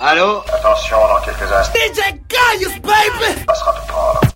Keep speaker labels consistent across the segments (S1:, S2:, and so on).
S1: Allô?
S2: Attention, dans quelques instants.
S3: DJ Gaius, baby!
S2: Passera te prendre.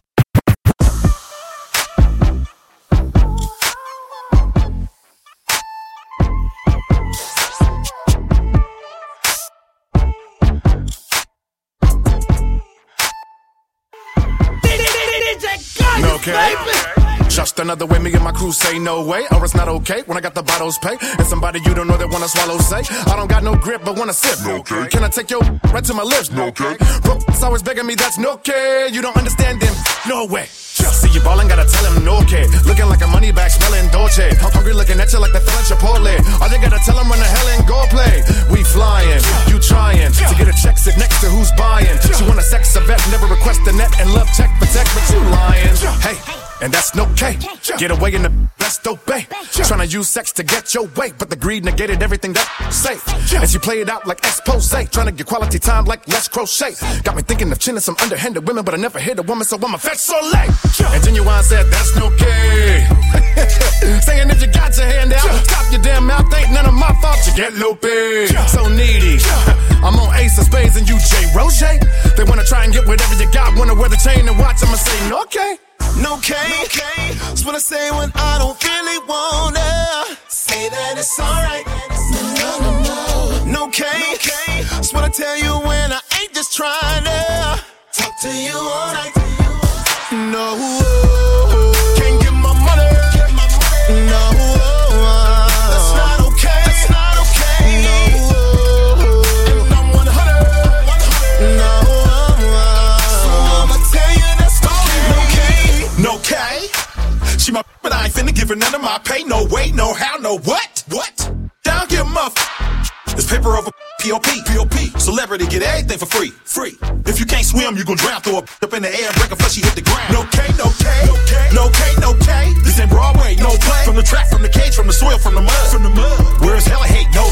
S4: Another way me and my crew say no way, or it's not okay when I got the bottles pay. And somebody you don't know that wanna swallow say, I don't got no grip but wanna sip. No, okay. Can I take your right to my lips? No, okay. Bro, it's always begging me, that's no okay. You don't understand them, no way. See you ballin', gotta tell him no okay. Looking like a money bag, smelling Dolce. I'm hungry looking at you like the feeling Chipotle. All you gotta tell him run the hell and go play. We flying, you trying to get a check, sit next to who's buying. She wanna sex a vet, never request a net and love check protect, but you lying. Hey. And that's no K. Get away in the best obey. Trying to use sex to get your way, but the greed negated everything that say. And she played it out like expose. Trying to get quality time like less crochet. Got me thinking of chinning some underhanded women, but I never hit a woman, so I'm a fetch so late. And Genuine said that's no K. Saying if you got your hand out, stop your damn mouth. Ain't none of my fault. You get loopy, so needy. I'm on Ace of Spades and you J Roget. They wanna try and get whatever you got. Wanna wear the chain and watch. I'ma say no okay.
S5: No K, That's what I say when I don't really wanna. Say that it's alright. No, no, no. No K, That's what I tell you when I ain't just trying to talk to you all night. No,
S6: She my but I ain't finna give her none of my pay. No way, no how, no what? What? Down here, muff. It's paper over POP. POP. Celebrity get everything for free. Free. If you can't swim, you gon' drown. Throw her up in the air break her before she hit the ground. No K, no K. No K, no K, no K. This ain't Broadway, no play. From the track, from the cage, from the soil, from the mud. From the mud. Where's hella hate, no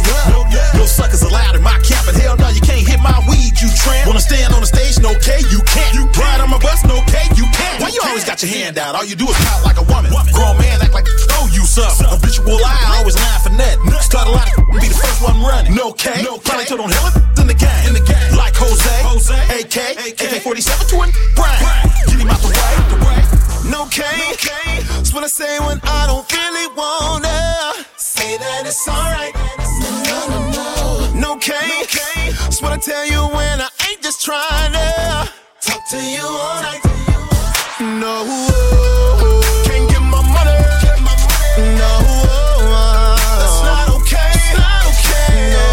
S6: got your hand out? All you do is pout like a woman. Grown man act like oh you something. Habitual lie, always lying for nothing. Start a lot of be the first one running. No K, no K. On hella in the game. In the game. Like Jose, Jose, AK, AK 47 to a Brian. Get him out the way. The way.
S5: No K, That's what I say when I don't really wanna. Say that it's alright. No, no, no. No K, That's what I tell you when I ain't just trying to talk to you all night. No, can't get my money. No, that's not okay. Not okay. No,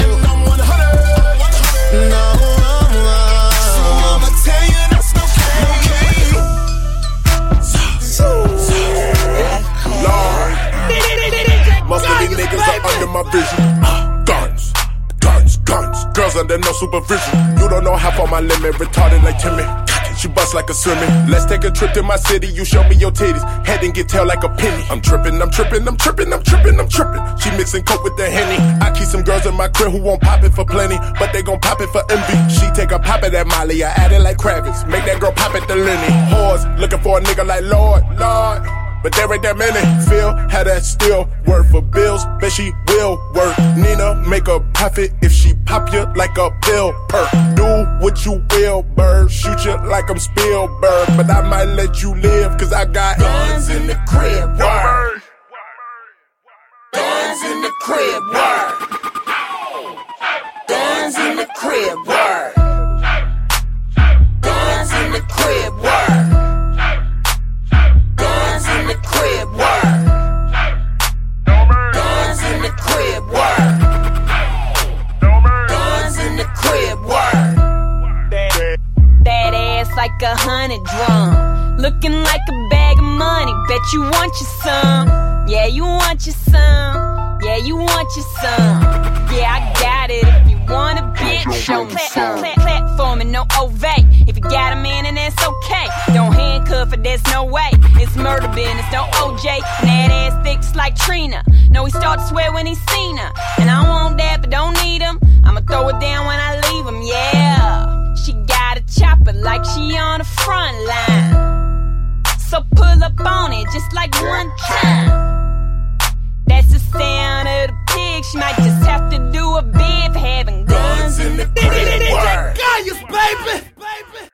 S5: and I'm 100. No, so I'ma tell you that's no
S7: Most of these niggas are under my vision. Guns, guns, guns. Girls under no supervision. You don't know how far my limit. Retarded like Timmy. She bust like a swimming. Let's take a trip to my city. You show me your titties. Head and get tail like a penny. I'm tripping, I'm tripping, I'm tripping, I'm tripping, I'm tripping. She mixing coke with the henny. I keep some girls in my crib who won't pop it for plenty, but they gon' pop it for envy. She take a pop at that Molly. I add it like Kravitz. Make that girl pop at the Lenny. Whores looking for a nigga like Lord, Lord. But there ain't that many. Phil had that still work for bills. Bet she will work. Nina make a profit if she pop you like a pill perk. Do what you will, bird. Shoot you like I'm Spielberg. But I might let you live, cause I got guns in the crib. Word. Guns in the crib. Word. Guns in the crib. Word.
S8: Hundred drum. Looking like a bag of money. Bet you want your some. Yeah, you want your some. Yeah, you want your some. Yeah, I got it. If you want a bitch, show me some. Plat- Platforming, no ovate. If you got a man, and that's okay. Don't handcuff it, there's no way. It's murder business, no OJ. And that ass thick just like Trina. No, he start to swear when he seen her. And I want that, but don't need him. I'ma throw it down when I leave him, yeah jumping like she on the front line. So pull up on it just like one time. That's the sound of the pig. She might just have to do a bib having guns, guns in the
S3: crib. Word. Kayus, baby.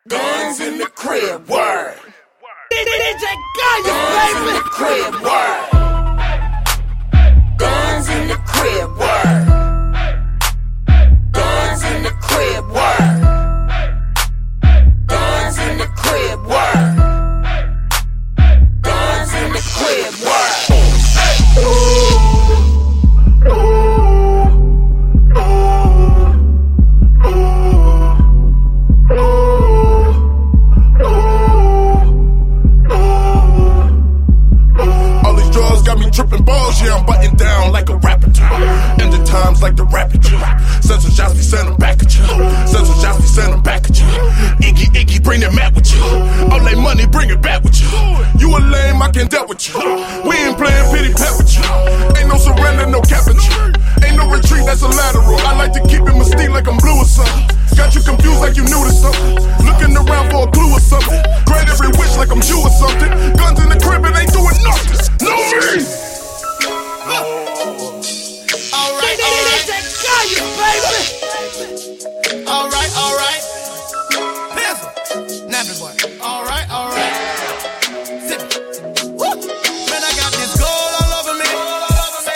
S3: Guns in the crib. Word. DJ Kayus, baby. Guns in the crib. Word. Guns in the crib. Word.
S7: balls, yeah, I'm butting down like a rapper. And the times like the rapper. Central of we send them back at you. Central of we send them back at you. Iggy, Iggy, bring that mat with you. All that money, bring it back with you. You a lame, I can deal with you. We ain't playing pity pat with you. Ain't no surrender, no cap at you. Ain't no retreat, that's a lateral. I like to keep it mystique like I'm blue or something. Got you confused like you knew to something. Looking around for a clue or something. Grant every wish like I'm Jew or something. Guns in the crib, and ain't doing nothing. No me!
S5: Alright, alright. Pencil. Nappy boy. Alright, alright. Sip it. Woo. Man, I got this gold all over me.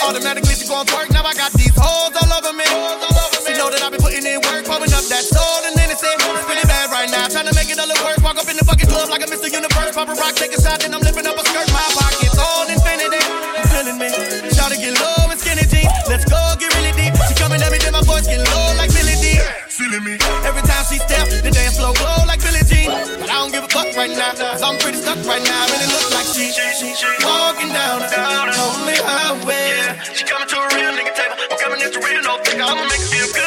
S5: Automatically she gon' twerk. Now I got these hoes all over me. She know that I been putting in work, pumping up that soul and then it's it. Spinning bad right now, trying to make it all worse. Walk up in the fucking club like a Mr. Universe. Pop a rock, take a shot, then I'm lifting I'm pretty stuck right now. And it looks like she, walking down a lonely highway.
S2: She coming to a real nigga table. I'm coming at the real no nigga. I'ma make it feel good.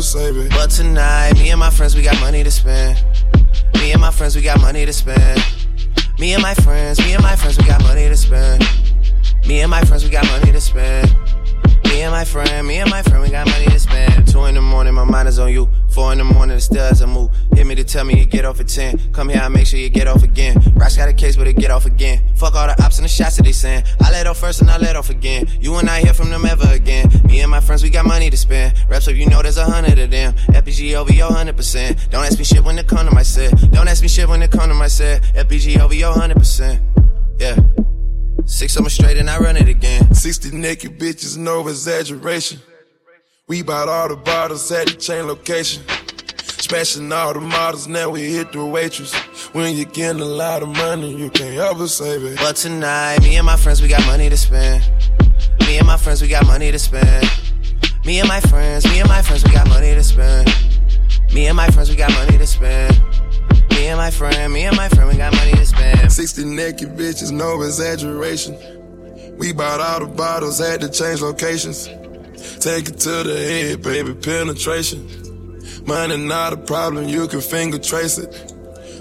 S2: You
S7: save it.
S1: But tonight, me and my friends, we got money to spend. Me and my friends, we got money to spend. Me and my friends, me and my friends, we got money to spend. Me and my friends, we got money to spend. Me and my friend, me and tell me you get off at 10. Come here, I make sure you get off again. Rocks got a case, but it get off again. Fuck all the ops and the shots that they send. I let off first and I let off again. You and I hear from them ever again. Me and my friends, we got money to spend. Reps up, you know there's a hundred of them. FPG over your hundred percent. Don't ask me shit when it come to my set. Don't ask me shit when it come to my set. FPG over your hundred percent. Yeah. Six of them straight and I run it again.
S9: 60 naked bitches, no exaggeration. We bought all the bottles at the chain location. Smashing all the models, now we hit the waitress. When you getting a lot of money, you can't ever save it.
S1: But tonight, me and my friends, we got money to spend. Me and my friends, we got money to spend. Me and my friends, me and my friends, we got money to spend. Me and my friends, we got money to spend. Me and my friend, me and my friend, we got money to spend.
S9: 60 naked bitches, no exaggeration. We bought all the bottles, had to change locations. Take it to the head, baby, penetration. Money not a problem, you can finger trace it.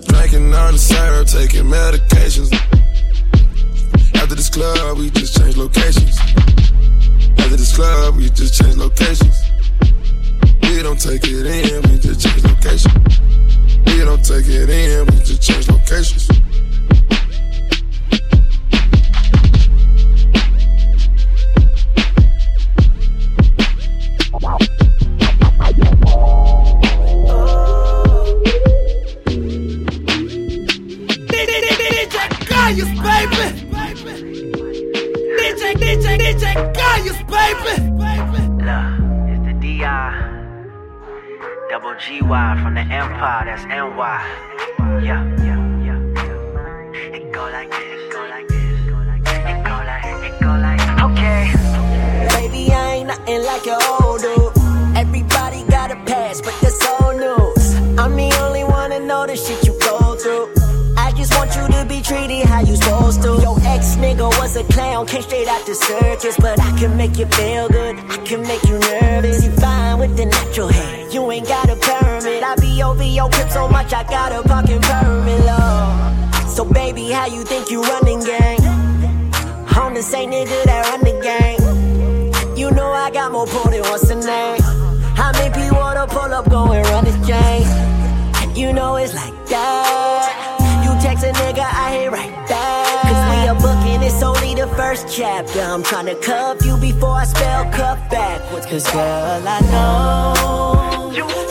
S9: Drinking on the syrup, taking medications. After this club, we just change locations. After this club, we just change locations. We don't take it in, we just change locations. We don't take it in, we just change locations.
S3: DJ, DJ Kayus, baby.
S10: Look, it's the DI. Double GY from the Empire, that's NY. Yeah, yeah, yeah. It go like this, go like this, go like this. It go like, it go like, okay.
S11: Baby, I ain't nothing like your old dude. Everybody got a past, but that's old news. I'm the only one that know the shit you go through. I just want you to be treated how you supposed to. Nigga was a clown, came straight out the circus. But I can make you feel good, I can make you nervous. You fine with the natural hair, you ain't got a permit. I be over your crib so much, I got a fucking permit, love. So baby, how you think you running gang? I'm the same nigga that run the game. You know I got more pull than what's the name. How many people wanna pull up, go and run this chain? You know it's like that. You text a nigga, I hit right the first chapter. I'm trying to cuff you before I spell cuff backwards. Cause girl, I know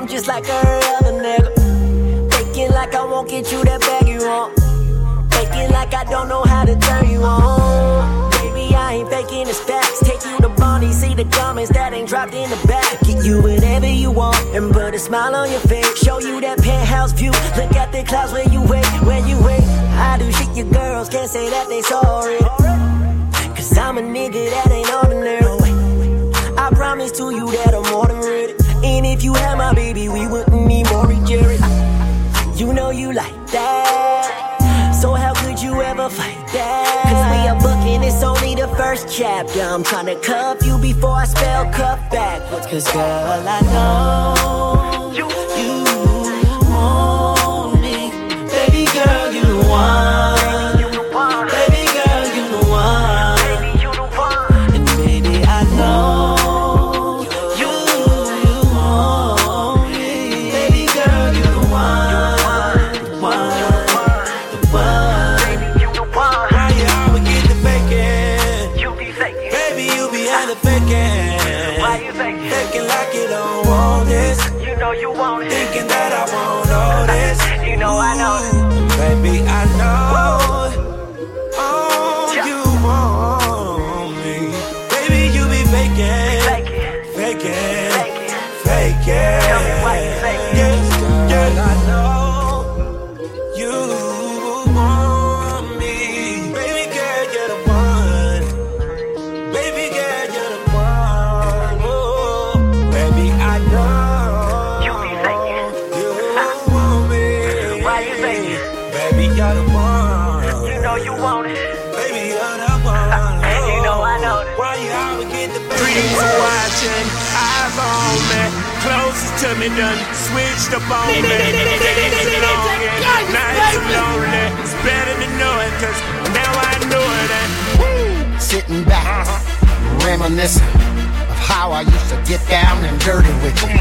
S11: I'm just like every other nigga. Faking like I won't get you that bag you want. Faking like I don't know how to turn you on. Baby, I ain't faking the stacks. Take you to Bonnie, see the comments that ain't dropped in the back. Get you whatever you want and put a smile on your face. Show you that penthouse view. Look at the clouds where you wait, where you wait. I do shit your girls can't say that they sorry. Cause I'm a nigga that ain't ordinary. I promise to you that I'm more than ready. If you had my baby, we wouldn't need Maury Jerry. You know you like that. So how could you ever fight that? Cause we are booking, it's only the first chapter. I'm trying to cuff you before I spell cuff backwards. Cause girl, I know Me
S12: done, switched up on me. Days are long and nights lonely. It's better to know it, cause now I know it.
S13: Sitting back, uh-huh. reminiscing of how I used to get down and dirty with you.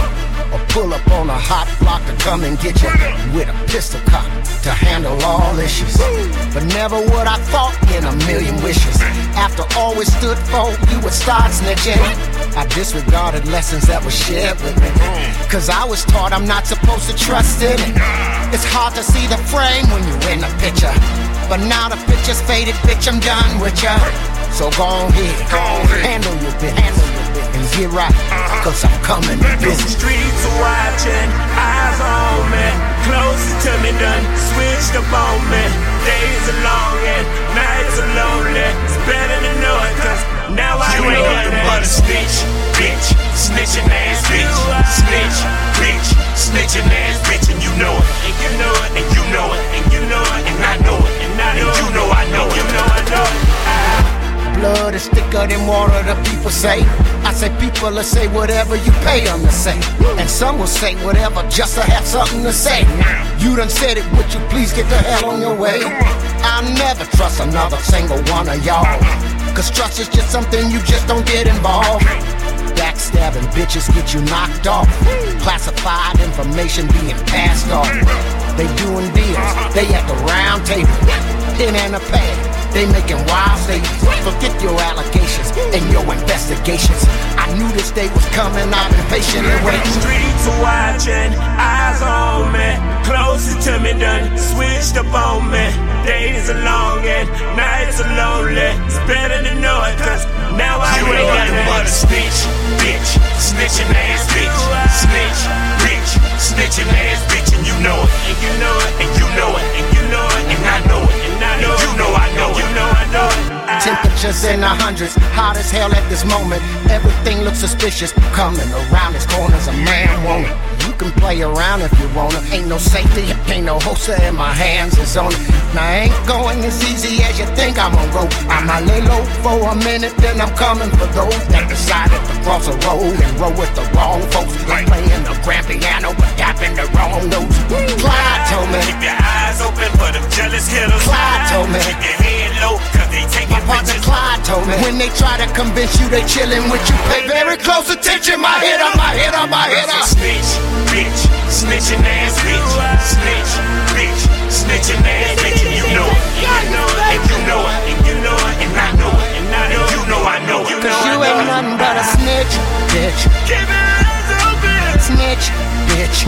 S13: Or pull up on a hot block to come and get you with a pistol cock to handle all issues. But never would I thought in a million wishes. After all we stood for, you would start snitching. I disregarded lessons that were shared with me. Cause I was taught I'm not supposed to trust in it. It's hard to see the frame when you're in the picture. But now the picture's faded, bitch, I'm done with ya. So go on here, handle your bit, handle your bit, and get right. Uh-huh. Cause I'm coming to
S12: the
S13: business.
S12: streets are watching, eyes on me. Closest to me done, switched up on me. Days are long and nights are lonely. It's better to know it, cause now I
S14: You ain't
S12: it.
S14: nothing but a snitch, bitch. Snitching ass bitch. Snitch, bitch. Snitching ass bitch. And you know it.
S12: And you know it,
S14: And you know it.
S12: and you know it,
S14: And I know it.
S12: and I know
S14: And you know I know
S12: You
S14: it.
S12: know I know it.
S13: Blood is thicker than water, the people say. I say people will say whatever you pay them to say. And some will say whatever just to have something to say. You done said it, would you please get the hell on your way? I'll never trust another single one of y'all. Cause trust is just something you just don't get involved. Backstabbing bitches get you knocked off. Classified information being passed off. They doing deals, they at the round table. Pen and a pad, they making wild statements. Forget your allegations and your investigations. I knew this day was coming, I've been patiently
S12: The
S13: waiting.
S12: streets are watching, eyes on me. Closest to me done, switched up on me. Days are long and nights are lonely. It's better to know it, cause now I
S14: You ain't nothing but a snitch, bitch. Snitching ass bitch. Snitch, bitch. Snitching ass bitch. And you know it.
S12: And you know it,
S14: And you know it.
S12: and you know it,
S14: And I know it.
S12: and I know it.
S14: you know I know
S12: You
S14: it.
S13: Temperatures in the hundreds, hot as hell at this moment. Everything looks suspicious. Coming around this corner's a man woman. You can play around if you wanna. Ain't no safety, ain't no holster in my hands is on it. Now I ain't going as easy as you think I'm gonna go. I'ma lay low for a minute, then I'm coming for those that decided to cross a road and roll with the wrong folks. They playing the grand piano but tapping the wrong notes. Clyde told me.
S14: Keep your eyes open for them jealous hitters.
S13: Clyde told me.
S14: Keep your head low, cause they taking
S13: My partner
S14: pictures.
S13: Clyde told me when they try to convince you they chillin' with you, pay very close attention. My hit up, my hit up, my hit up.
S14: Snitch, bitch, snitching ass bitch, snitch, bitch, snitching ass bitch, and you know it, and you know it, and you know it, and you know it, and I know it, and I know you know I know it.
S13: Cause you ain't nothing but a snitch, bitch.
S12: Keep your eyes open.
S13: Snitch, bitch.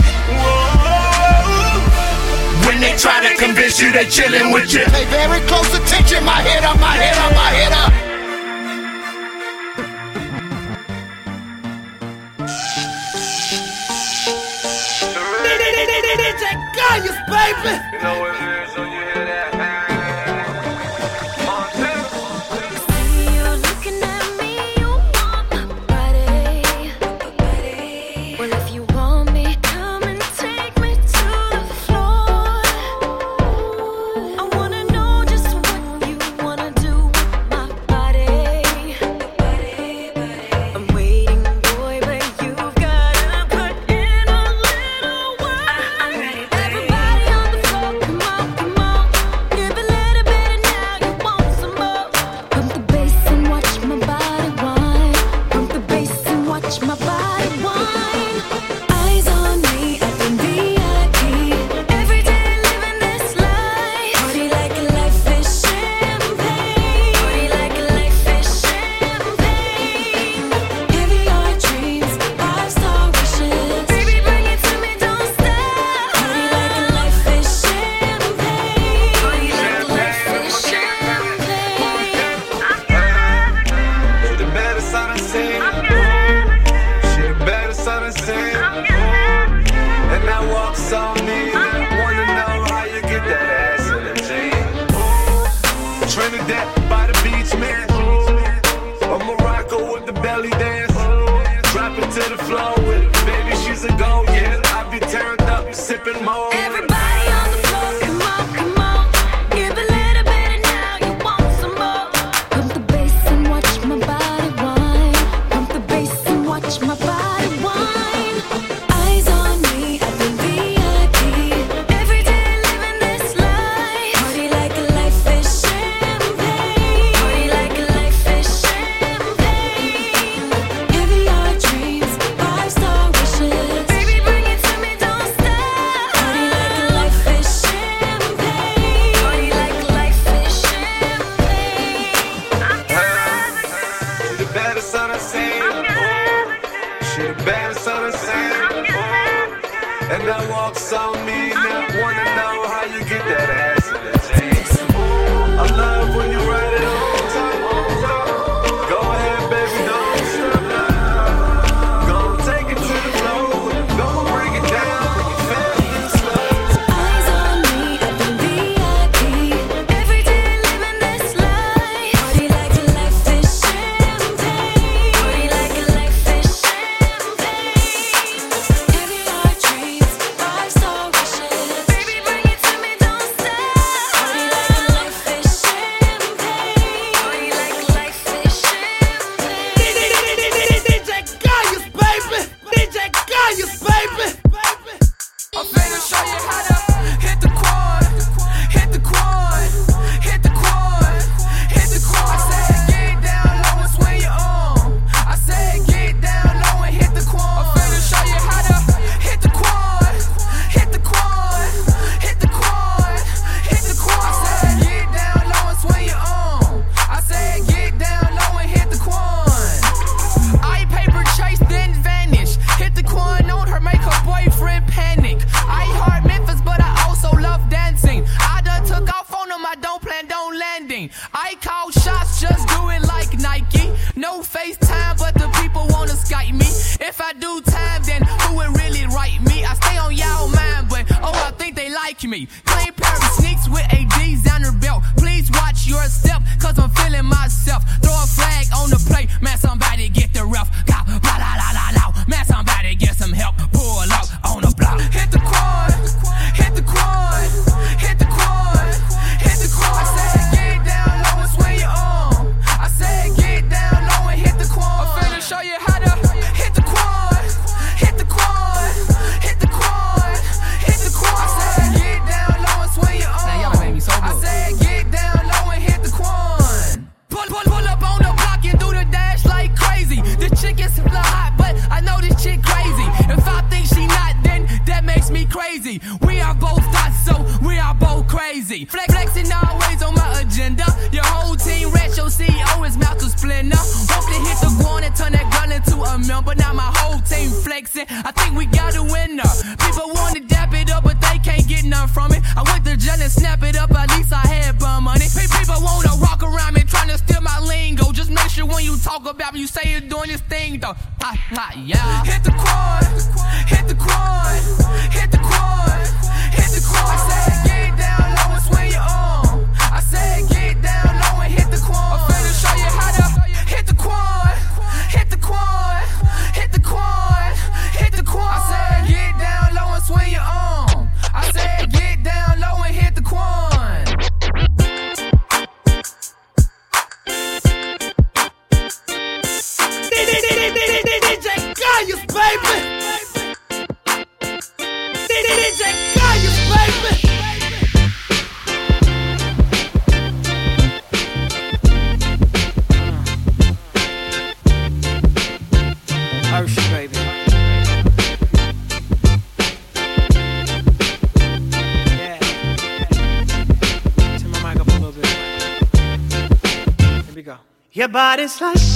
S14: When they try to convince you they chillin' with you.
S13: Pay very close attention. My hit up, my hit up, my hit up.
S3: DJ Kayus, baby.
S15: You know what it
S16: body's like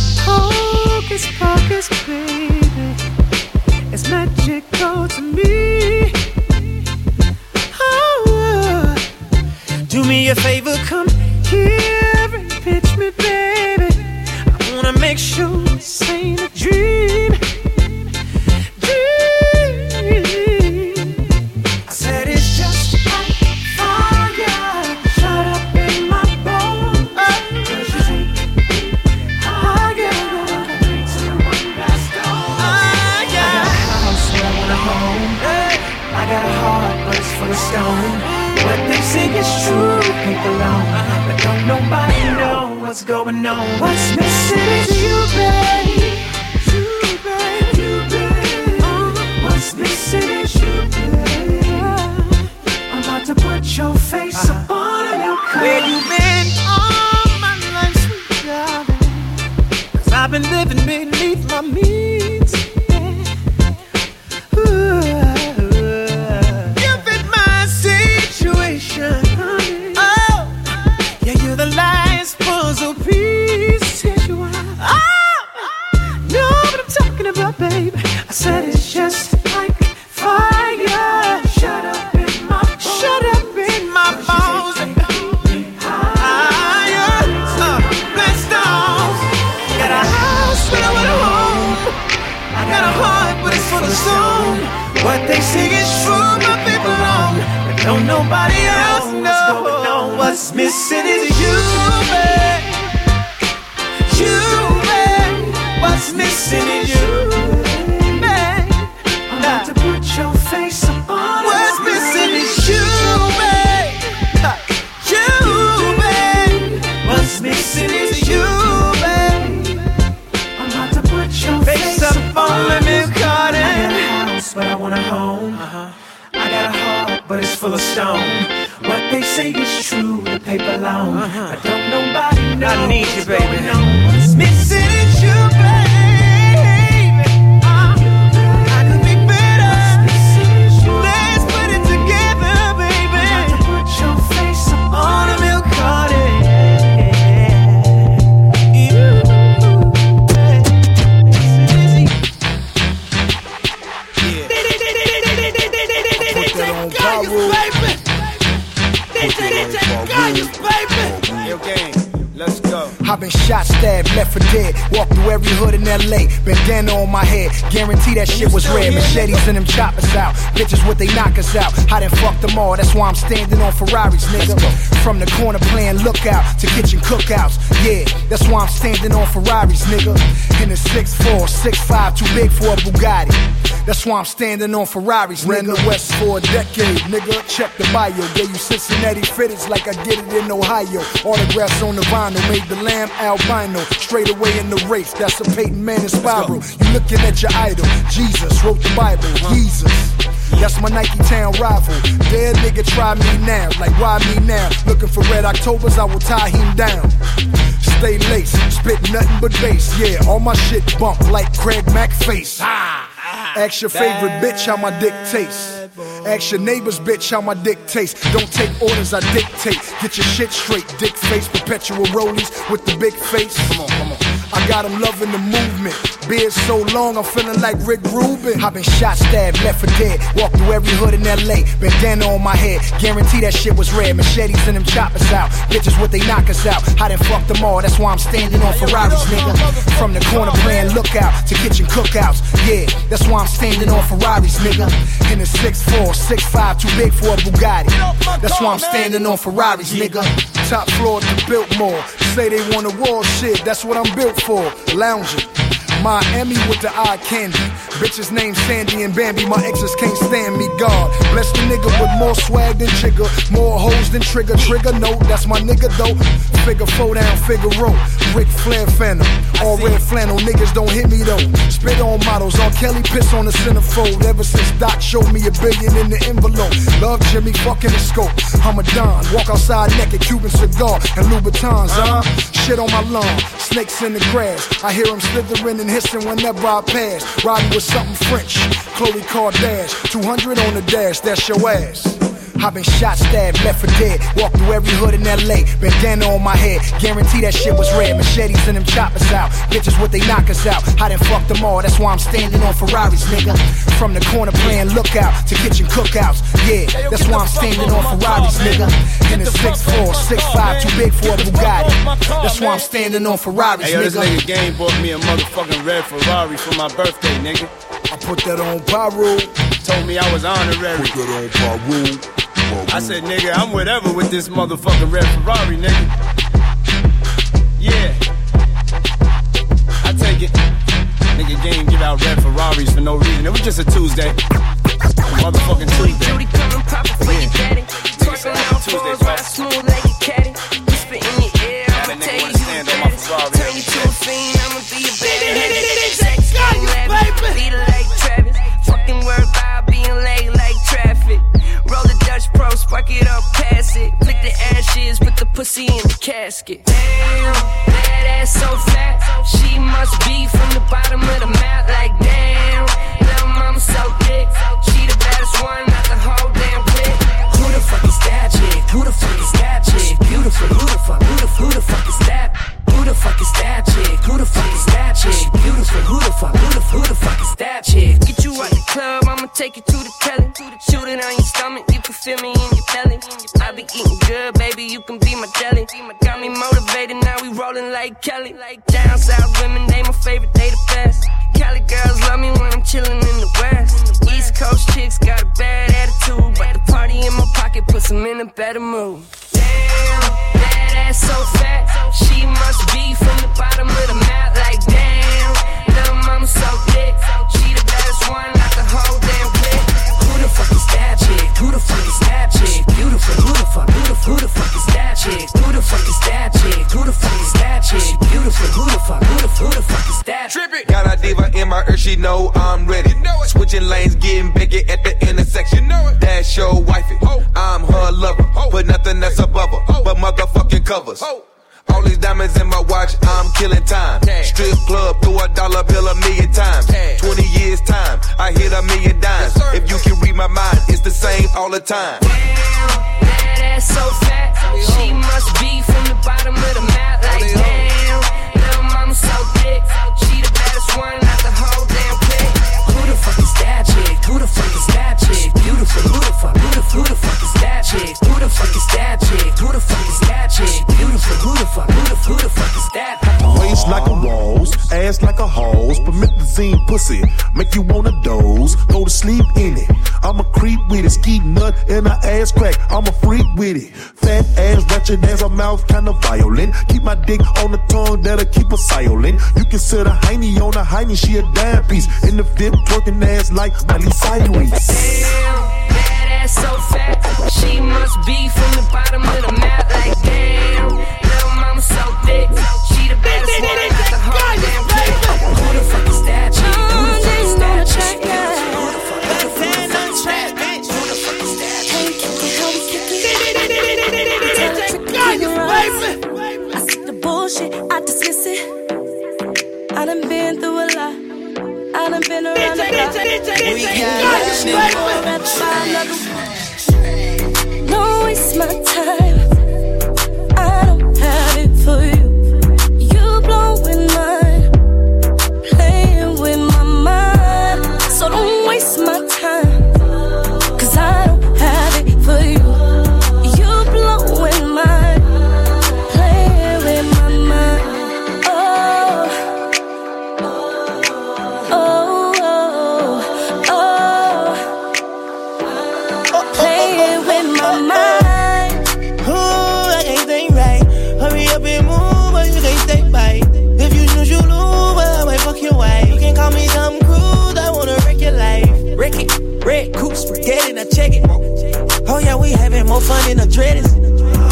S17: Guarantee that shit was red. Machetes and them choppers out. Bitches what they knock us out. I done fucked them all. That's why I'm standing on Ferraris, nigga. From the corner playing lookout to kitchen cookouts. Yeah, that's why I'm standing on Ferraris, nigga. In the 6'4, 6'5, too big for a Bugatti. That's why I'm standing on Ferraris, nigga. Ran the West for a decade, nigga. Check the bio. Gave you Cincinnati fitteds like I did it in Ohio. Autographs on the vinyl. Made the lamb albino. Straight away in the race. That's a Peyton Manning spiral. You looking at your idol. Jesus wrote the Bible. Jesus. That's my Nike Town rival. Dead nigga, try me now. Like, why me now? Looking for red Octobers, I will tie him down. Stay laced, spit nothing but bass. Yeah, all my shit bump like Craig Mack face. Ask your favorite bitch how my dick tastes. Ask your neighbor's bitch how my dick tastes. Don't take orders, I dictate. Get your shit straight, dick face, perpetual rollies with the big face. Come on. I got him loving the movement. Beard so long, I'm feeling like Rick Rubin. I've been shot, stabbed, left for dead. Walked through every hood in LA. Bandana on my head. Guarantee that shit was red. Machetes and them choppers out. Bitches what they knock us out. I done fucked them all. That's why I'm standing on Ferraris, nigga. From the corner playing lookout to kitchen cookouts. Yeah, that's why I'm standing on Ferraris, nigga. In the 6'4, 6'5, too big for a Bugatti. That's why I'm standing on Ferraris, nigga. Top floor to Biltmore. Say they want a wall shit, that's what I'm built for. Lounging. Miami with the eye candy. Bitches named Sandy and Bambi. My exes can't stand me. God bless the nigga with more swag than Trigger. More hoes than Trigger. Trigger, no, that's my nigga though. Figure four down, figure row. Ric Flair Phantom. All red flannel, niggas don't hit me though. Spit on models, R. Kelly piss on the centerfold. Ever since Doc showed me a billion in the envelope. Love Jimmy, fucking the scope. I'm a Don. Walk outside naked, Cuban cigar and Louboutins, huh? Uh-huh. Shit on my lawn. Snakes in the grass. I hear them slithering and hissing whenever I pass. Riding with something French. Khloe Kardashian. 200 on the dash, that's your ass. I've been shot, stabbed, left for dead. Walked through every hood in LA. Bandana on my head. Guarantee that shit was red. Machetes and them choppers out. Bitches what they knock us out. I done fucked them all. That's why I'm standing on Ferraris, nigga. From the corner playing lookout to kitchen cookouts. Yeah, that's why I'm standing on Ferraris, nigga. In the 6'4, 6'5, too big for a Bugatti. That's why I'm standing on Ferraris,
S18: Hey, yo, this
S17: nigga.
S18: nigga game bought me a motherfucking red Ferrari for my birthday, nigga.
S17: I put that on Piru.
S18: Told me I was honorary. Put that on Piru. I said, nigga, I'm whatever with this motherfucking red Ferrari, nigga. Yeah. I take it. Nigga game give out red Ferraris for no reason. It was just a Tuesday. Motherfucking Tuesday.
S19: Judy coming poppin' for your daddy. Twerking out fours, ride smooth like a caddy. Spit in your ear, I'ma tell you. Turn you to a fiend, the
S20: time.
S21: violent. You a hiney on a hiney, she a dime piece. In the fifth, twerking ass like Miley Cyrus.
S19: Damn, that so fat. She must be from the bottom of the map. Like, damn, little mama so thick. She the best one.
S16: we got
S22: nothing. No, it's my time.
S16: check it. Oh yeah, we having more fun in the dreaded.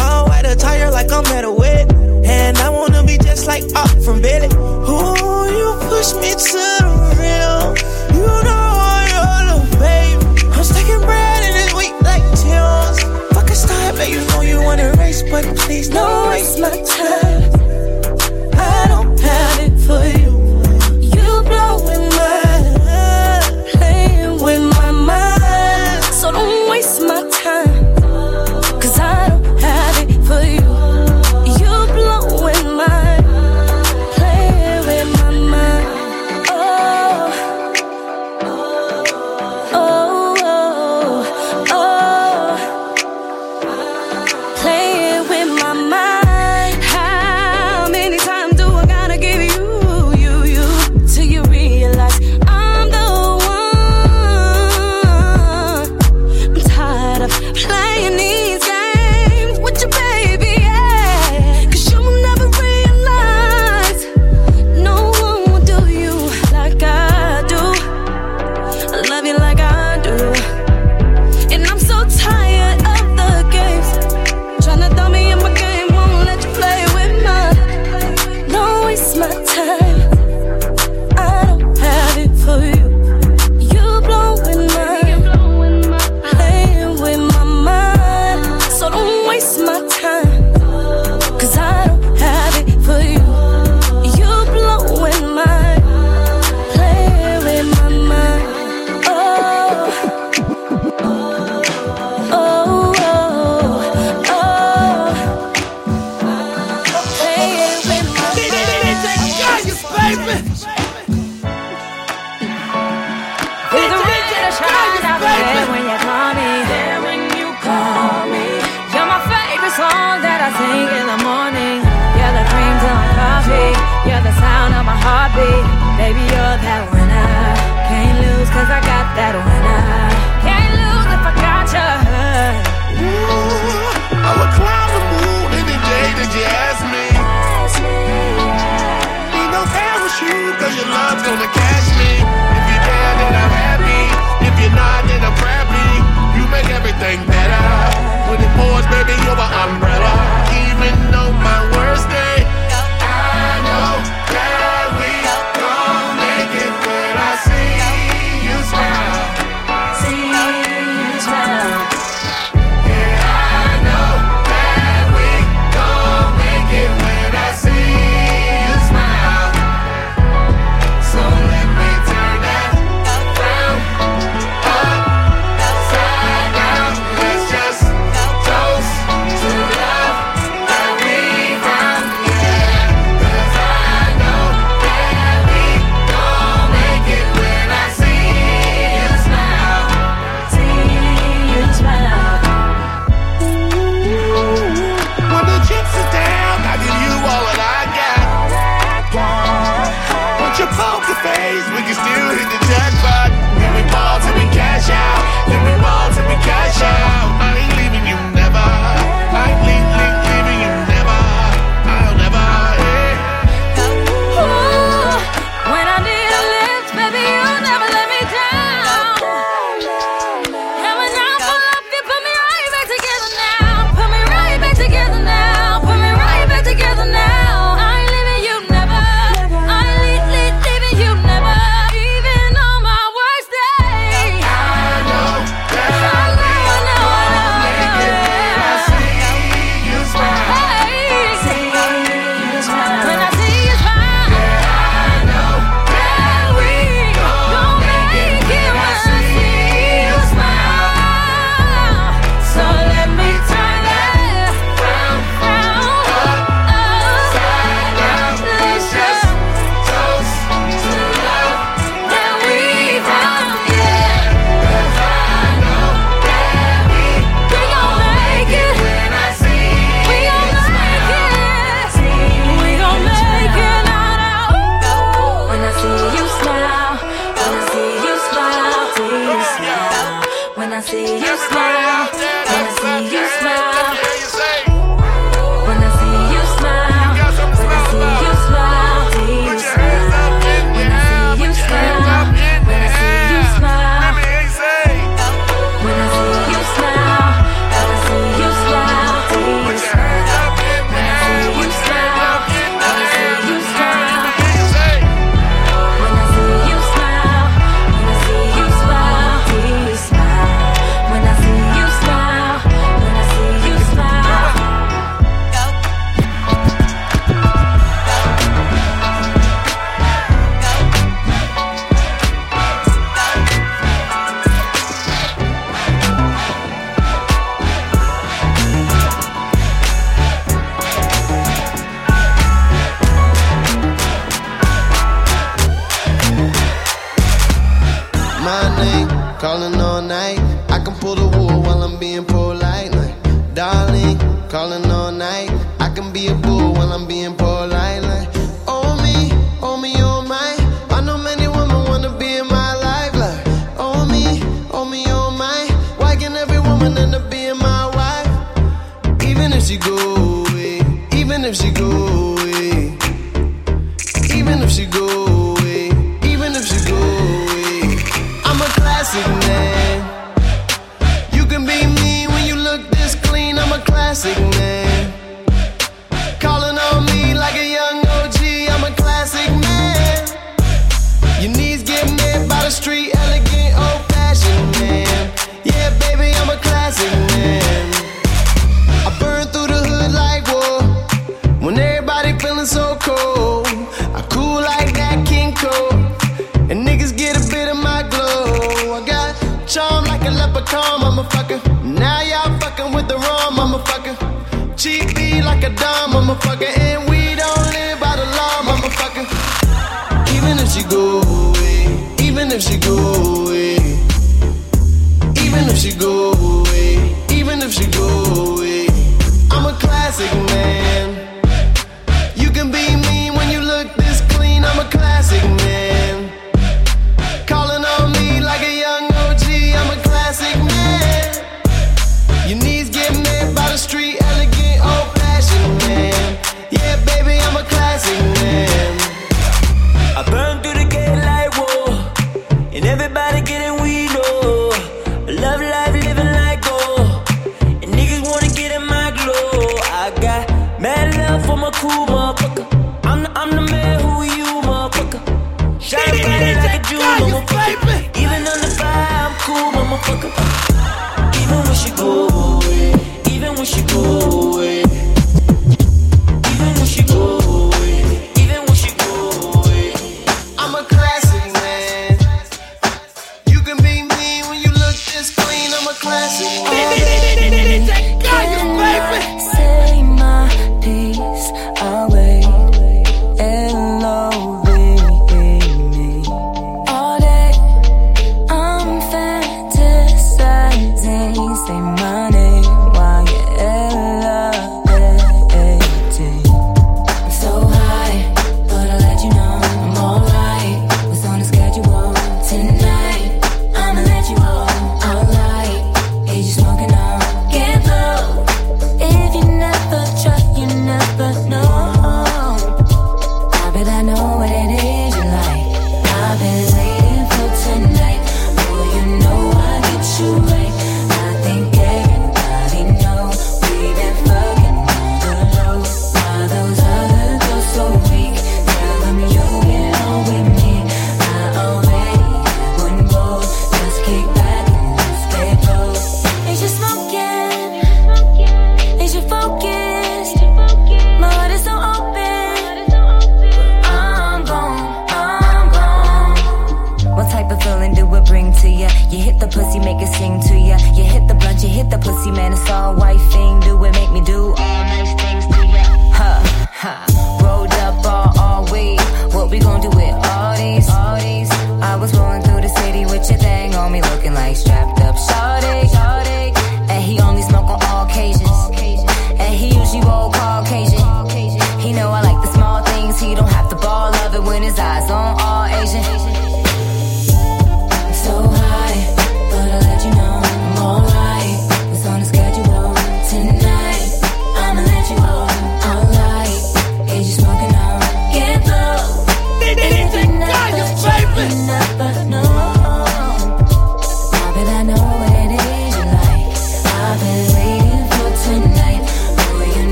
S16: Oh, at a tire like I'm at a wet, And I wanna be just like up from Billy. Ooh, you push me to the rim. You know you're the baby. I'm stacking bread in this week like chills. Fuck a star, but you know you wanna race, but please
S22: don't waste my time. I don't have it for you.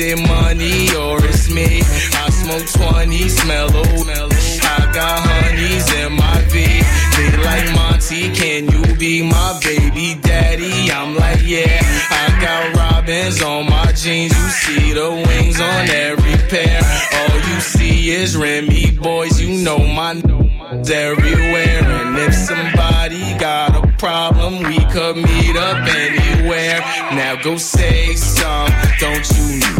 S22: it
S23: money
S24: or it's me? I smoke 20, smell old. I got honeys in my V. They like Monty, can you be my baby daddy? I'm like, yeah. I got robins on my jeans. You see the wings on every pair. All you see is Remy boys. You know my everywhere. And if somebody got a problem, we could meet up anywhere. Now go say some, don't you know?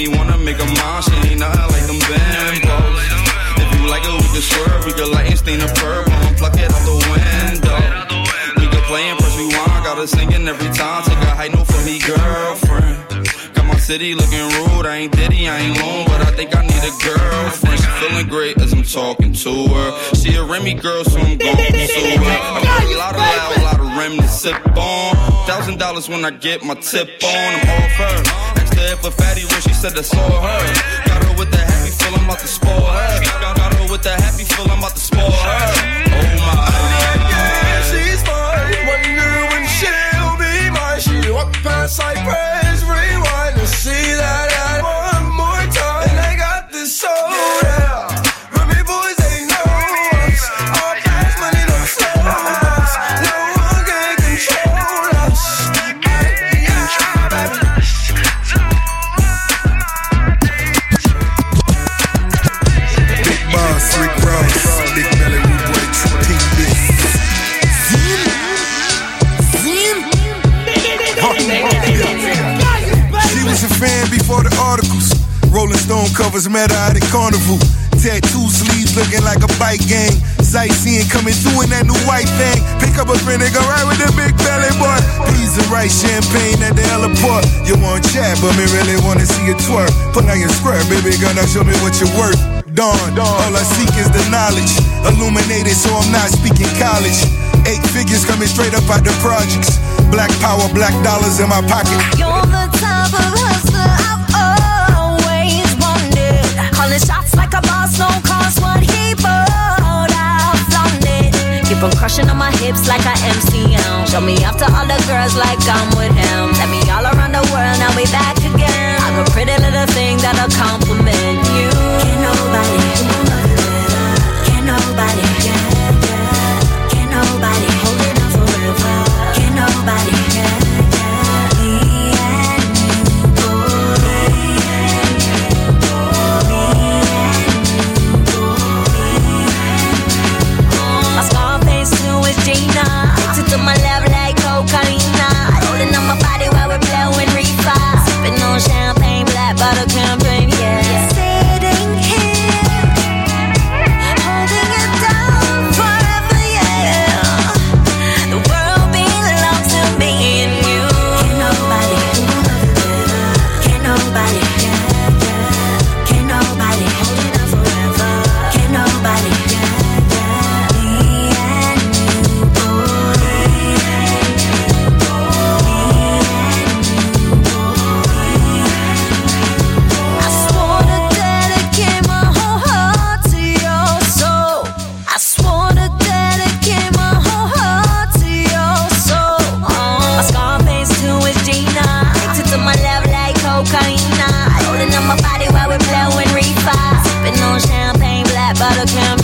S25: me wanna make her mine. She ain't nothing like them bambos. If you like it, we can swerve, we can light and stain the purple and pluck it out the window. We can play and press rewind, got her singing every time. Take a high note for me, girlfriend. City looking rude, I ain't Diddy, I ain't lone, but I think I need a girlfriend. She feeling great as I'm talking to her. She a Remy girl, so I'm gon' pursue her. I got a lot of loud, a lot of rem to sip on. Thousand dollars when I get my tip on, I'm off her. Asked her if a fatty rich, she said that's all her. Got her with the happy feel, I'm about to spoil her. Got, her with the happy feel, I'm about to spoil her. Oh my.
S26: She's mine. Wonder when she'll be mine. She walk past like press
S23: Covers met her at the carnival. Tattoo sleeves looking like a bike gang. Sightseeing coming through in that new white thing. Pick up a friend and go right with the big belly boy. Peas and rice, champagne at the heliport. You want chat, but me really wanna see you twerk. Put on your square, baby girl, now show me what you're worth. Dawn, all I seek is the knowledge. Illuminated, so I'm not speaking college. Eight figures coming straight up out the projects. Black power, black dollars in my pocket.
S15: You're the type of On crushing on my hips like I MCM. Show me off to all the girls like I'm with him. Let me all around the world, now we back again. I'm a pretty little thing that'll compliment you. Can't nobody, can nobody, can't nobody hold it down forever? Can't nobody, to my love like cocaine. Rolling on my body while we're blowing reefer. Sipping on champagne, black bottle champagne, black bottle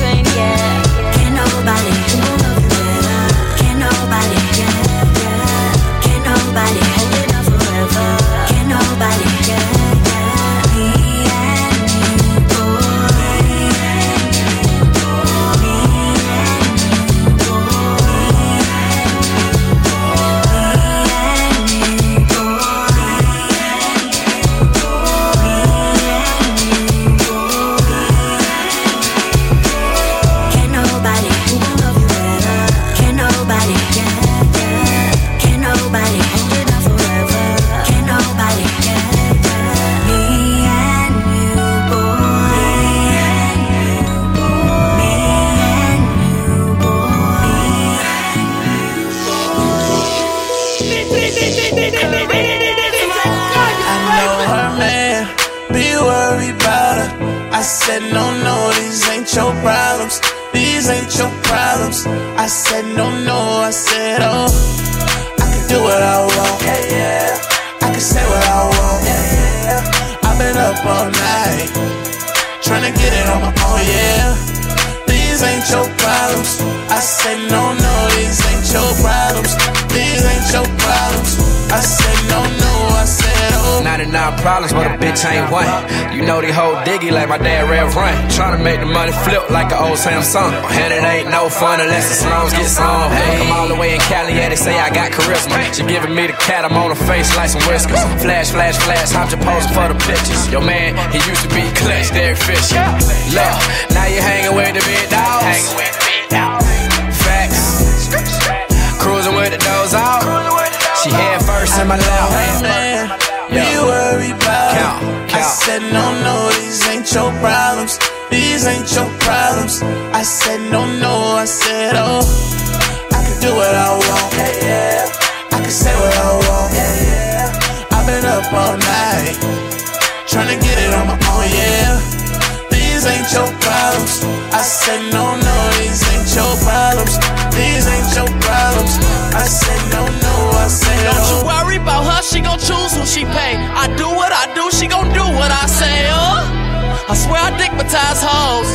S27: flip like an old Samsung. And it ain't no fun unless the slums get some. I'm all the way in Cali, yeah, they say I got charisma. She giving me the cat, I'm on her face like some whiskers. Flash, flash, flash, I'm just posing for the pictures. Yo, man, he used to be clutch, Derek Fisher. Look, now you hanging with the big dogs. Facts. Cruising with the doors out. She head first in my lap.
S5: be worried about it. I said, no, no, these ain't your problems. These ain't your problems. I said, no, no, I said, oh, I can do what I want. Yeah, yeah. I can say what I want. Yeah, yeah. I've been up all night, trying to get it on my own, yeah. These ain't your problems. I said, no, no, these ain't your problems. These ain't your problems. I said, no, no, I said,
S3: Don't you
S5: oh.
S3: worry about her, she gon' choose who she pay. I do what I do, she gon' do what I say, uh. I swear I dickmatize hoes.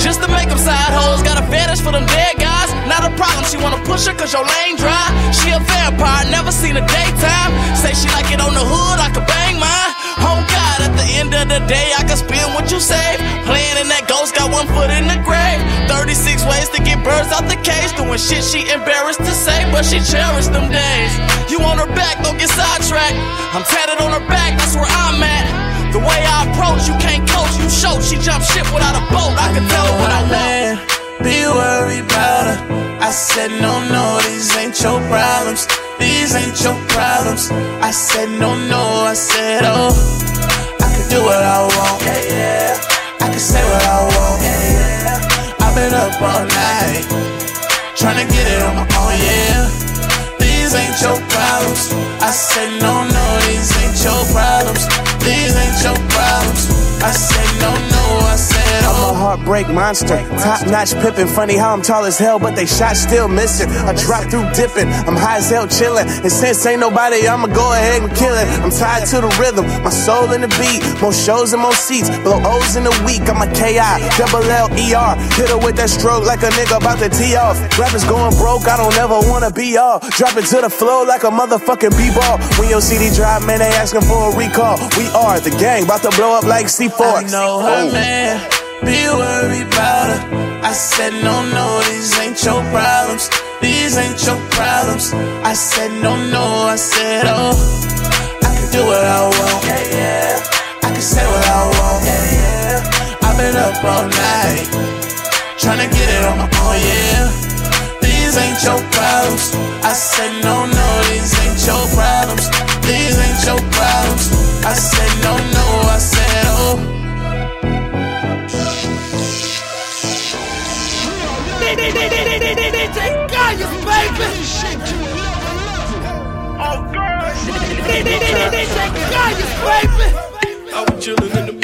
S3: Just to make them side hoes. Got a fetish for them dead guys. Not a problem, she wanna push her cause your lane dry. She a vampire, never seen a daytime. Say she like it on the hood, I could bang mine. Oh God, at the end of the day, I can spend what you save. Playing in that ghost, got one foot in the grave. 36 ways to get birds out the cage. Doing shit she embarrassed to say, but she cherished them days. You on her back, don't get sidetracked. I'm tatted on her back, that's where I'm at. The way I approach, you can't coach, you show. She jump ship without a boat. I can tell what I want.
S5: man, be worried about her. I said, no, no, these ain't your problems. These ain't your problems. I said, no, no, I said, oh, I can do what I want. Yeah, yeah. I can say what I want. Yeah, yeah. I've been up all night, trying to get it on my own, yeah. These ain't your problems. I said, no, no, these ain't your problems. These ain't your problems. I said, no, no, I said,
S1: I'm a
S5: oh.
S1: heartbreak monster. Top notch pippin'. Funny how I'm tall as hell, but they shot still missing. I drop through dipping. I'm high as hell chillin'. And since ain't nobody, I'ma go ahead and kill it. I'm tied to the rhythm. My soul in the beat. More shows and more seats. Blow O's in the week. I'm a KI. Double L E R. Hit her with that stroke like a nigga about to tee off. Rappers going broke. I don't ever wanna be off. Drop it to the floor like a motherfucking b-ball. When your CD drop, man, they asking for a recall. We are the gang. About to blow up like C4.
S5: I know her oh. man, be worried about her. I said, no, no, these ain't your problems. These ain't your problems. I said, no, no, I said, oh, I can do what I want. Yeah, yeah. I can say what I want. Yeah, yeah. I've been up all night, trying to get it on my own, yeah. These ain't your problems. I said, no, no, these ain't your problems. These ain't your problems. I said, no, no,
S3: Baby. Oh, girl. DJ baby.
S28: I was chillin'. In the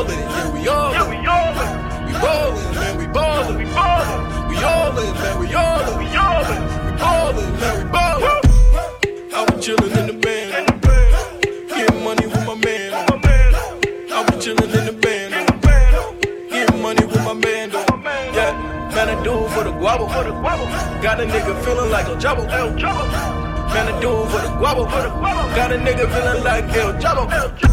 S28: all in it, yeah, we all in it. We ballin', man, we ballin'. We ballin'. We all in, man, we all in. We all in. We ballin', man, we ballin'. I was chillin' in the band. Getting money with my man. I was chillin' in the band. Getting money with my man. Yeah, man, I do it for the guabo. Got a nigga feeling like El Chapo. Man, I do it for the guabo. Got a nigga feeling like El
S29: Chapo.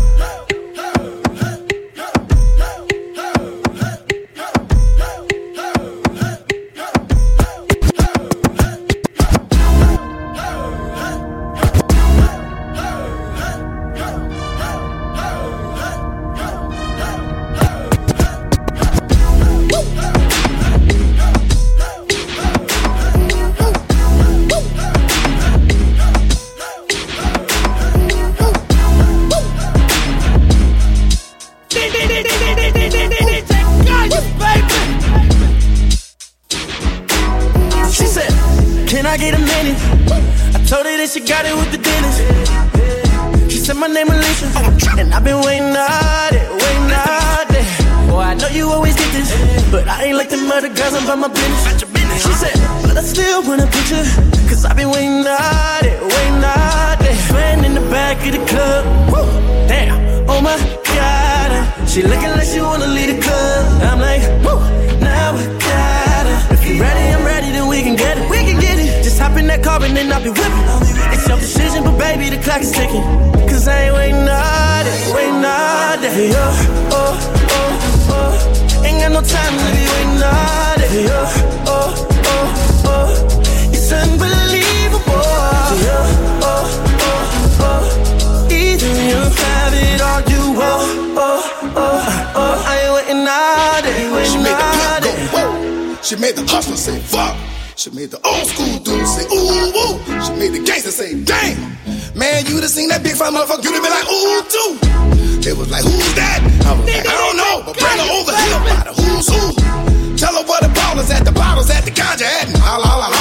S29: They was like, who's that? I was like, I don't know, but bring her over here by the who's who. Tell her where the ballers at, the bottles at, the ganja at, and holla, holla, holla.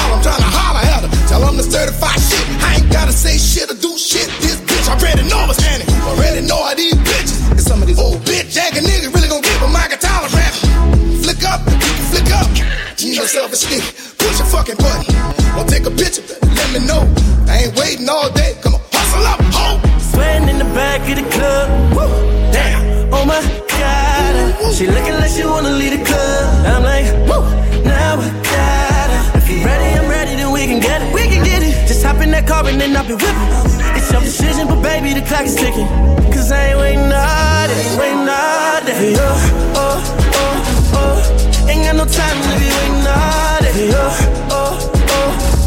S3: Whipping. It's your decision, but baby, the clock is ticking. Cause I ain't waiting all day, waiting. Oh, oh, oh. Ain't got no time to be waiting all day. Oh, oh,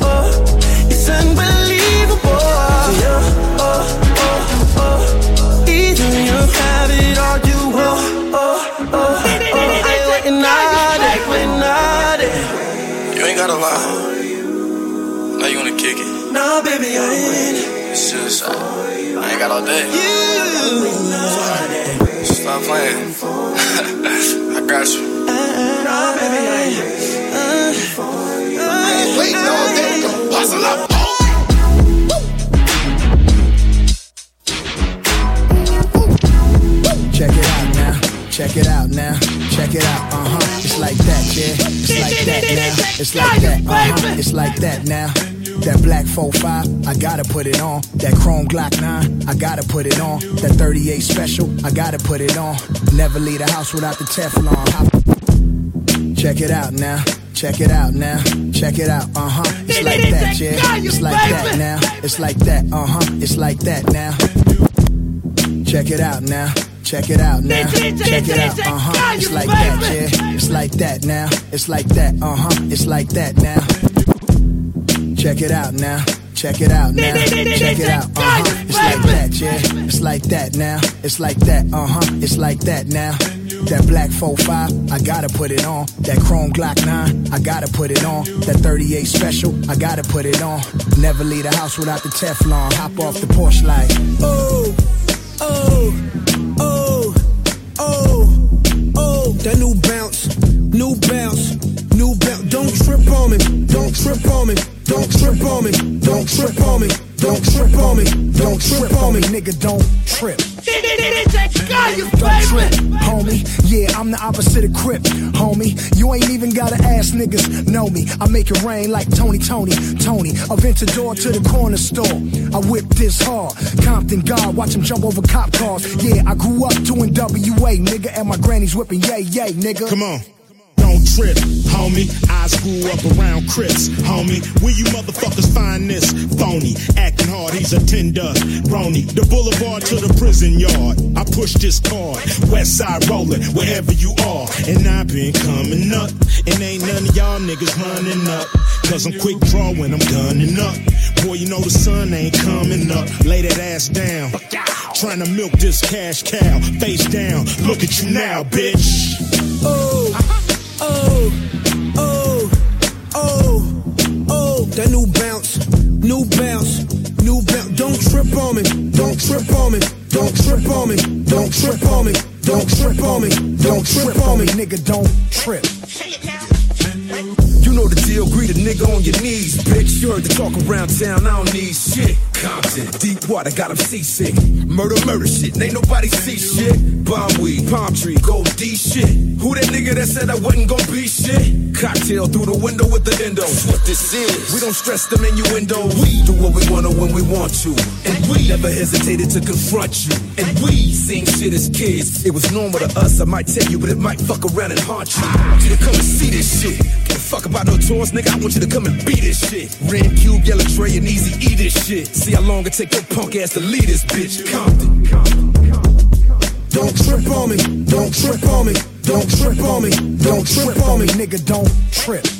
S3: oh. It's unbelievable. Oh, oh, oh. Either you have it or you oh, oh, oh, ain't.
S28: You ain't gotta lie. Now you wanna kick it.
S3: No, baby, I ain't.
S28: It's just, uh, I ain't got all day. You, Stop playing. I got you.
S3: No, baby, I ain't.
S29: I ain't waiting all day. Come on, hustle up.
S17: Check it out now. Check it out now. Check it out. Uh huh. It's like that, yeah. It's like that now. It's like that. Uh huh. It's like that now. That black 45, I gotta put it on. That chrome Glock 9, I gotta put it on. That 38 special, I gotta put it on. Never leave the house without the Teflon. Hop- Check it out now. Check it out now. Check it out. Uh huh. It's like that, yeah. It's like that now. It's like that. Uh huh. It's like that now. Check it out now. Check it out now. Check it out. Uh huh. It's like that, yeah. It's like that now. It's like that. Uh huh. It's like that now. Check it out now. Check it out now. Check it out. Uh huh. It's like that, yeah. It's like that now. It's like that. Uh huh. It's like that now. That black 45, I gotta put it on. That chrome Glock 9, I gotta put it on. That 38 special, I gotta put it on. Never leave the house without the Teflon. Hop off the porch like, oh, oh, oh, oh. Oh.
S30: That new bounce, new bounce, new bounce. Don't trip on me, don't trip on me, don't trip on me, don't trip on me, don't trip on me, don't trip on me,
S17: nigga, don't trip.
S30: you
S17: Don't trip, homie. Yeah, I'm the opposite of Crip, homie. You ain't even gotta ask niggas, know me. I make it rain like Tony, Tony, Tony. Aventador to the corner store. I whip this hard. Compton God, watch him jump over cop cars. Yeah, I grew up doing WA, nigga, and my granny's whipping yay, yay, nigga.
S31: Come on. Don't trip, homie. I grew up around Crips, homie. Where you motherfuckers find this? Phony, acting hard, he's a tender brony. The boulevard to the prison yard. I push this card, west side rolling, wherever you are. And I've been coming up, and ain't none of y'all niggas running up. Cause I'm quick draw when I'm gunning up. Boy, you know the sun ain't coming up. Lay that ass down. Trying to milk this cash cow. Face down, look at you now, bitch.
S30: Oh, oh, oh, oh, that new bounce, new bounce, new bounce. Don't trip on me, don't trip on me, don't trip on me, don't trip on me, don't trip on me, don't trip on me,
S17: nigga, don't trip.
S32: You know the deal, greet a nigga on your knees, bitch. You heard the talk around town, I don't need shit. Compton, deep water, got him seasick. Murder, murder shit, ain't nobody see shit. Bomb weed, palm tree, gold D shit. Who that nigga that said I wasn't gonna be shit? Cocktail through the window with the endo. That's what this is. We don't stress them innuendo. We do what we wanna when we want to. And we never hesitated to confront you. And we seen shit as kids. It was normal to us, I might tell you, but it might fuck around and haunt you. I want you to come and see this shit. Fuck about no tours, nigga. I want you to come and beat this shit. Red Cube, Yellow Tray, and Eazy eat this shit. See how long it take your punk ass to lead this bitch. Compton.
S30: Don't trip on me, don't trip on me, don't trip on me, don't trip on me,
S17: nigga, don't trip.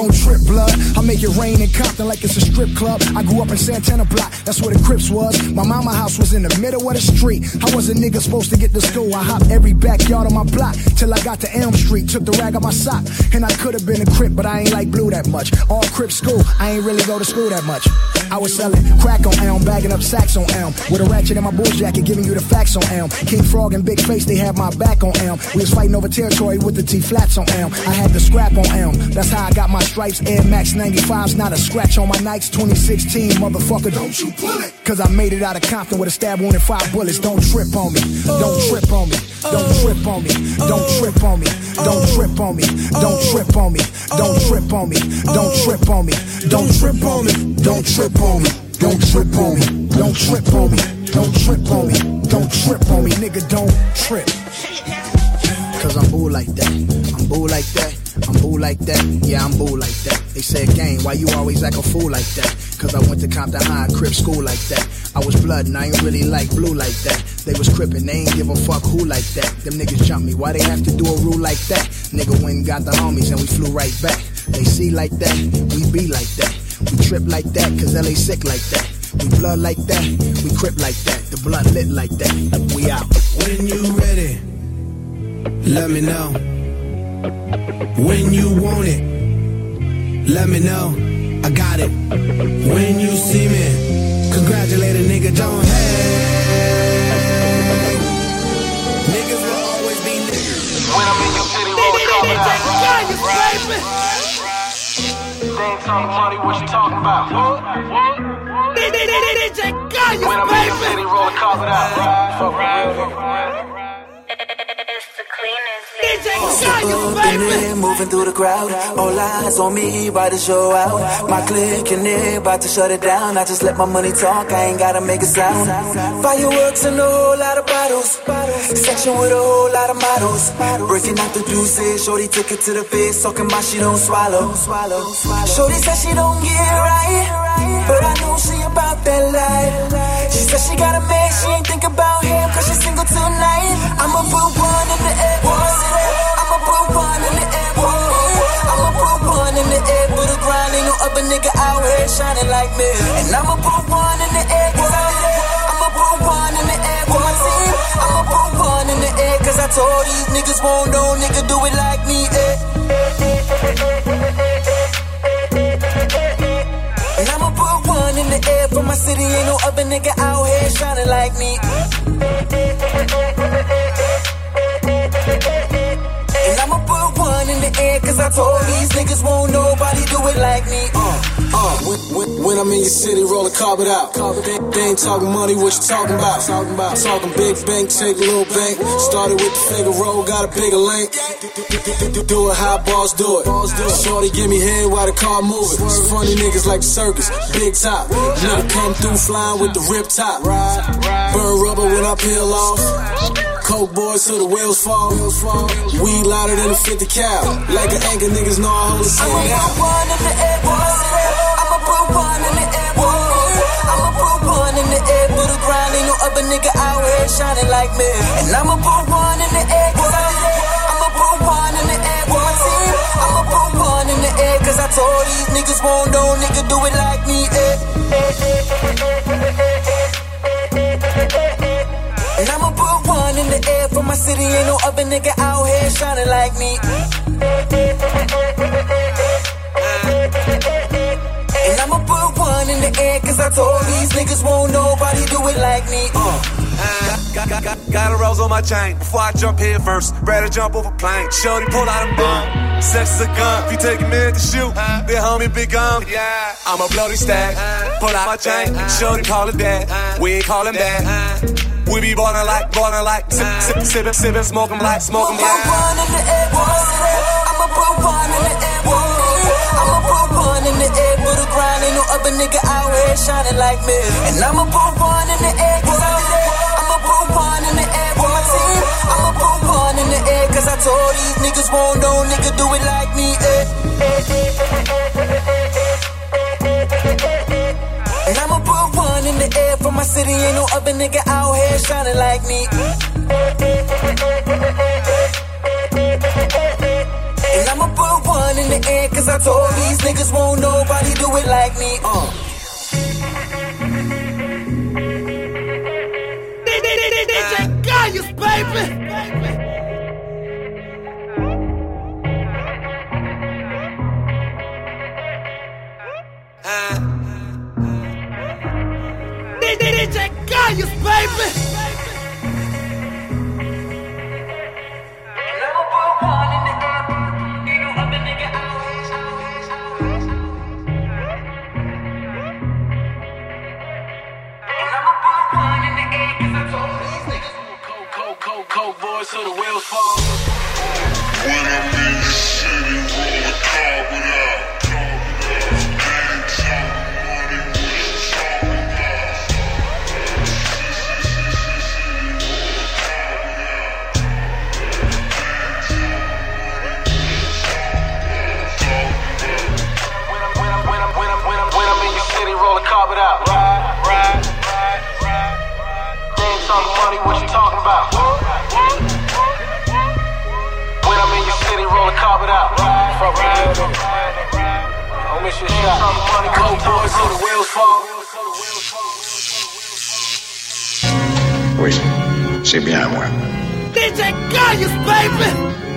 S17: Don't trip, blood. I make it rain in Compton like it's a strip club. I grew up in Santana Block, that's where the Crips was. My mama house was in the middle of the street. I was a nigga supposed to get to school. I hopped every backyard on my block till I got to Elm Street. Took the rag on my sock, and I could have been a Crip, but I ain't like blue that much. All Crip school, I ain't really go to school that much. I was selling crack on Elm, bagging up sacks on Elm, with a ratchet in my bull jacket, giving you the facts on Elm. King Frog and Big Face, they had my back on Elm. We was fighting over territory with the T flats on Elm. I had the scrap on Elm. That's how I got my stripes. Air Max 95's not a scratch on my Nikes. 2016, motherfucker, don't you pull it. Cause I made it out of Compton with a stab wound and five bullets. Don't trip on me. Don't trip on me. Don't trip on me. Don't trip on me. Don't trip on me. Don't trip on me. Don't trip on me. Don't trip on me. Don't trip on me. Don't trip on me. Don't trip on me. Don't trip on me. Don't trip on me. Don't trip on me. Nigga, don't trip. Cause I'm bull like that. I'm bull like that. I'm bull like that. Yeah, I'm bull like that. They said, gang, why you always act a fool like that? Cause I went to Compton High, Crip school like that. I was blood and I ain't really like blue like that. They was crippin', they ain't give a fuck who like that. Them niggas jump me, why they have to do a rule like that? Nigga went and got the homies and we flew right back. They see like that, we be like that. We trip like that, cause LA sick like that. We blood like that, we crip like that. The blood lit like that. We out.
S30: When you ready, let me know. When you want it, let me know. I got it. When you see me, congratulate a nigga, don't hate. Niggas will always be niggas.
S33: When I'm in your city, roll the carpet out. Same time money, what you talking about? What? What? When I'm in your city, roll the carpet out. Fuck
S27: Stepping in, moving through the crowd. All eyes on me, about to show out. My clique in there, about to shut it down. I just let my money talk, I ain't gotta make a sound. Fireworks and a whole lot of bottles. Section with a whole lot of models. Breaking out the deuces, shorty took it to the face, talking about she don't swallow. Shorty said she don't get right, but I know she about that life. She said she got a man, she ain't think about him, cause she's single tonight. I'ma put one in the air, for one in the air, for. I'ma put in the air for the grind. Ain't no other nigga out here shining like me. And I'ma put one in the air, cause I did it. I'ma put in the air for my team. I'ma put one in the air, cause I told these niggas won't no nigga do it like me. Eh. And I'ma put one in the air for my city. Ain't no other nigga out here shining like me. I told these niggas won't nobody do it like me. Uh,
S34: Uh, when, when, when I'm in your city, roll a carpet out. They, they ain't talking money, what you talking about? Talking about talking big bank, take a little bank. Started with the figure roll, got a bigger link. Do, do it how boss do it. Shorty give me head while the car moving. Funny niggas like the circus, big top. Nigga come through flying with the rip top. Burn rubber when I peel off. Coke boys till the wheels fall. Weed louder than a 50 cal. Like an anchor, niggas know I hold a
S27: I'ma
S34: city out.
S27: put one in the air, boy. I'ma put one in the air, boy. I'ma put one in the air for the grind. Ain't no other nigga out here shining like me. And I'ma put one in the air, cause I I'ma put one in the air for team. I'ma put one in the air, cause I told these niggas won't no nigga do it like me. Eh. eh, eh, eh city. Ain't no other nigga out here shining like me. And I'ma put one in the air, cause I told these niggas won't nobody do it like me. Uh.
S26: Got, got, got, got a rose on my chain before I jump head first. Ready to jump over plane. Shorty pull out a gun. Sex is a gun. If you take a minute to shoot, then homie big gun. Yeah. I'ma a bloody stack. Uh, pull out my chain. Uh, Shorty call it that. We ain't calling back. We be ballin' like, ballin' like, sip, sip, sippin', sippin', smokin' like, smoking
S27: I'ma put one in the air. I'ma put one in the air. I'ma put one in the air for the grind. Ain't no other nigga out here shining like me. And I'ma put one in the air, cause I I'ma put one in the air for my team. I'ma put one in the air, cause I told these niggas won't no nigga do it like me. Eh. And for my city. Ain't no other nigga out here shining like me. And I'ma put one in the air, cause I told these niggas won't nobody do it like me. Uh.
S30: DJ Kayus, baby. Kayus, baby.
S28: Boys, so the wheels fall.
S35: Ain't talking money, what you talking about?
S33: When I'm in your city, roll the carpet out. Ride, fuck ride, Don't miss your shot. Talking money, coke boys, so the wheels fall.
S36: Oui, c'est bien moi.
S30: DJ Kayus, baby.